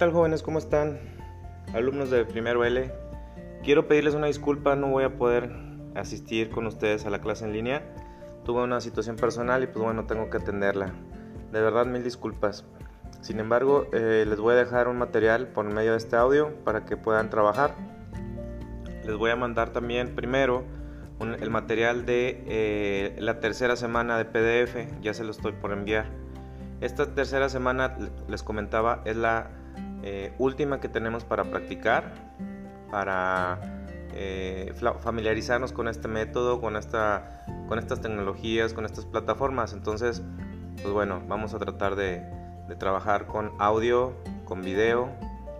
tal jóvenes? ¿Cómo están? Alumnos de primero L. Quiero pedirles una disculpa, no voy a poder asistir con ustedes a la clase en línea. Tuve una situación personal y pues bueno, tengo que atenderla. De verdad, mil disculpas. Sin embargo, eh, les voy a dejar un material por medio de este audio para que puedan trabajar. Les voy a mandar también primero el material de eh, la tercera semana de PDF, ya se lo estoy por enviar. Esta tercera semana, les comentaba, es la eh, última que tenemos para practicar, para eh, familiarizarnos con este método, con, esta, con estas tecnologías, con estas plataformas. Entonces, pues bueno, vamos a tratar de, trabajar con audio, con video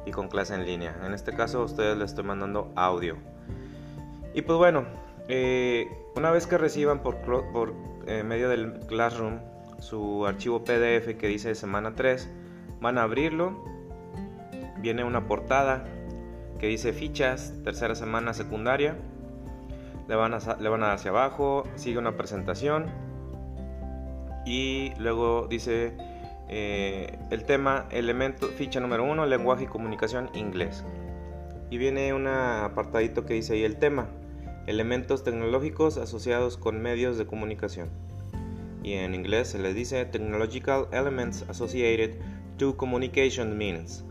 y con clase en línea. En este caso, a ustedes les estoy mandando audio. Y pues bueno, eh, una vez que reciban por, medio del Classroom su archivo PDF que dice semana 3, van a abrirlo, viene una portada que dice fichas, tercera semana secundaria, le van a, le van a dar hacia abajo, sigue una presentación y luego dice eh, el tema, elemento, ficha número 1, lenguaje y comunicación inglés. Y viene un apartadito que dice ahí el tema, elementos tecnológicos asociados con medios de comunicación y en inglés se les dice Technological Elements Associated to Communication Means.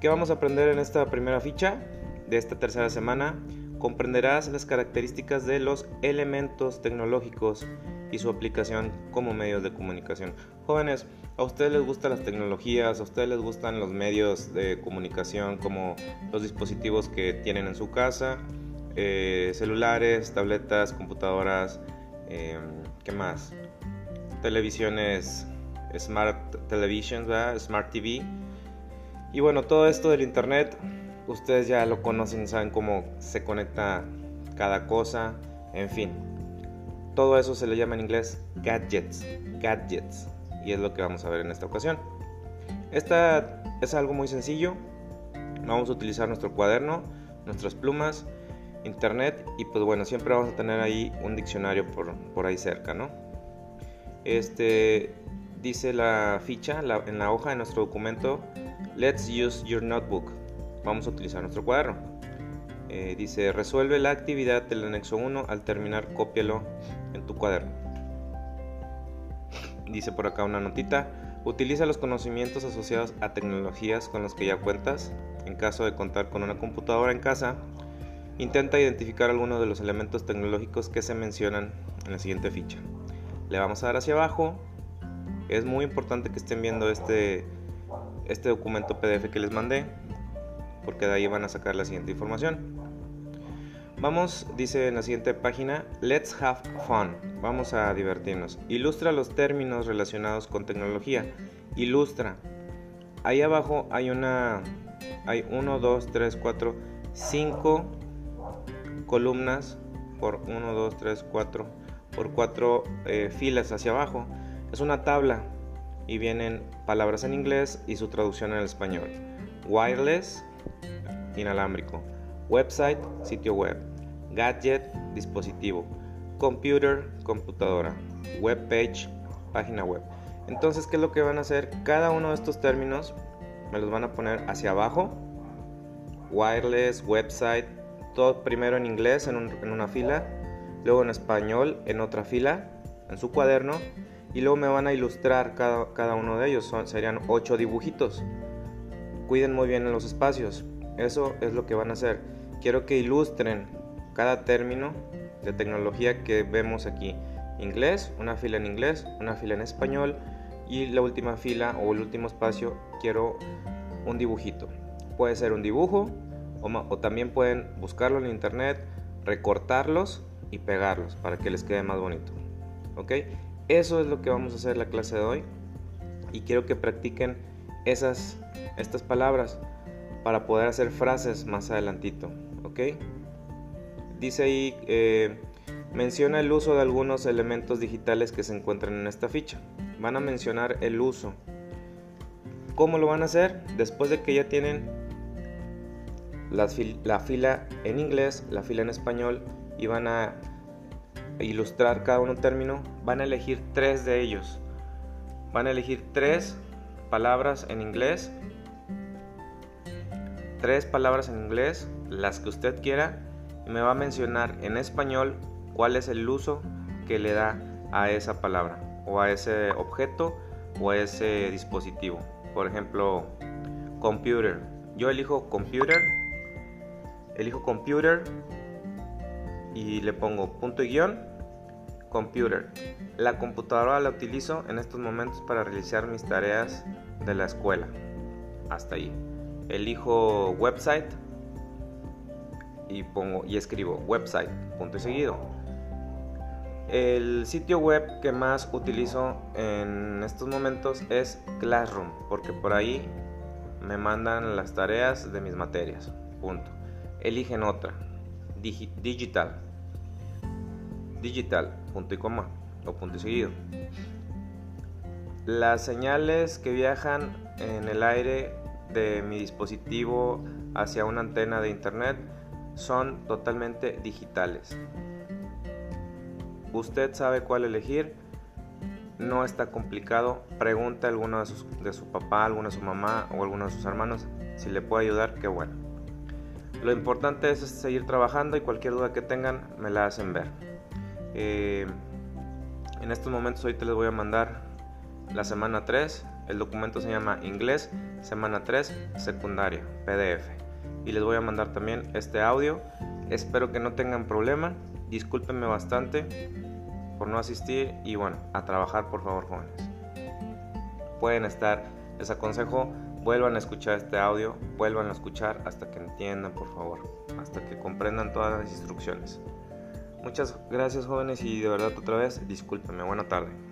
¿Qué vamos a aprender en esta primera ficha de esta tercera semana? Comprenderás las características de los elementos tecnológicos y su aplicación como medios de comunicación. Jóvenes, ¿a ustedes les gustan las tecnologías? ¿A ustedes les gustan los medios de comunicación como los dispositivos que tienen en su casa? Eh, celulares, tabletas, computadoras, em, ¿qué más? televisiones Smart Television, Smart TV. Y bueno, todo esto del Internet, ustedes ya lo conocen, saben cómo se conecta cada cosa, en fin. Todo eso se le llama en inglés gadgets, gadgets. Y es lo que vamos a ver en esta ocasión. Esta es algo muy sencillo. Vamos a utilizar nuestro cuaderno, nuestras plumas, internet y pues bueno, siempre vamos a tener ahí un diccionario por, por ahí cerca, ¿no? Este, dice la ficha en la hoja de nuestro documento, let's use your notebook. Vamos a utilizar nuestro cuaderno. Eh, dice, resuelve la actividad del anexo 1, al terminar cópialo en tu cuaderno. Dice por acá una notita, utiliza los conocimientos asociados a tecnologías con los que ya cuentas. En caso de contar con una computadora en casa, intenta identificar algunos de los elementos tecnológicos que se mencionan en la siguiente ficha le vamos a dar hacia abajo. Es muy importante que estén viendo este, este documento PDF que les mandé, porque de ahí van a sacar la siguiente información. Vamos, dice en la siguiente página, let's have fun. Vamos a divertirnos. Ilustra los términos relacionados con tecnología. Ilustra. Ahí abajo hay una, hay 1, 2, 3, 4, 5 columnas por 1, 2, 3, 4, por cuatro eh, filas hacia abajo. Es una tabla y vienen palabras en inglés y su traducción en español. Wireless, inalámbrico. Website, sitio web. Gadget, dispositivo. Computer, computadora. Web page, página web. Entonces, ¿qué es lo que van a hacer? Cada uno de estos términos me los van a poner hacia abajo. Wireless, website, todo primero en inglés en una fila luego en español en otra fila, en su cuaderno, y luego me van a ilustrar cada, cada uno de ellos, Son, serían ocho dibujitos. Cuiden muy bien los espacios, eso es lo que van a hacer. Quiero que ilustren cada término de tecnología que vemos aquí. Inglés, una fila en inglés, una fila en español y la última fila o el último espacio quiero un dibujito. Puede ser un dibujo o, o también pueden buscarlo en internet, recortarlos y pegarlos para que les quede más bonito. ¿Ok? Eso es lo que vamos a hacer la clase de hoy y quiero que practiquen esas, estas palabras para poder hacer frases más adelantito. ¿Ok? Dice ahí, eh, menciona el uso de algunos elementos digitales que se encuentran en esta ficha. Van a mencionar el uso. ¿Cómo lo van a hacer? Después de que ya tienen la fila en inglés, la fila en español y van a ilustrar cada uno un término, van a elegir tres de ellos. Van a elegir tres palabras en inglés tres palabras en inglés, las que usted quiera, y me va a mencionar en español cuál es el uso que le da a esa palabra, o a ese objeto, o a ese dispositivo. Por ejemplo, computer. Yo elijo computer, elijo computer y le pongo punto y guion, computer. La computadora la utilizo en estos momentos para realizar mis tareas de la escuela. Hasta ahí. Elijo website y pongo y escribo website, punto y seguido. El sitio web que más utilizo en estos momentos es Classroom, porque por ahí me mandan las tareas de mis materias. Punto. Eligen otra. digital. Digital. Punto y coma. O punto y seguido. Las señales que viajan en el aire de mi dispositivo hacia una antena de internet son totalmente digitales. Usted sabe cuál elegir, no está complicado, pregunta a alguno de, su papá, alguno de su mamá o alguno de sus hermanos si le puede ayudar, qué bueno. Lo importante es seguir trabajando y cualquier duda que tengan me la hacen ver. Eh, en estos momentos ahorita les voy a mandar la semana 3, el documento se llama Inglés, semana 3, secundaria, PDF. Y les voy a mandar también este audio. Espero que no tengan problema. Discúlpenme bastante por no asistir y bueno, a trabajar por favor jóvenes. Pueden estar, les aconsejo, vuelvan a escuchar este audio, vuelvan a escuchar hasta que entiendan por favor, hasta que comprendan todas las instrucciones. Muchas gracias jóvenes y de verdad otra vez discúlpenme, buena tarde.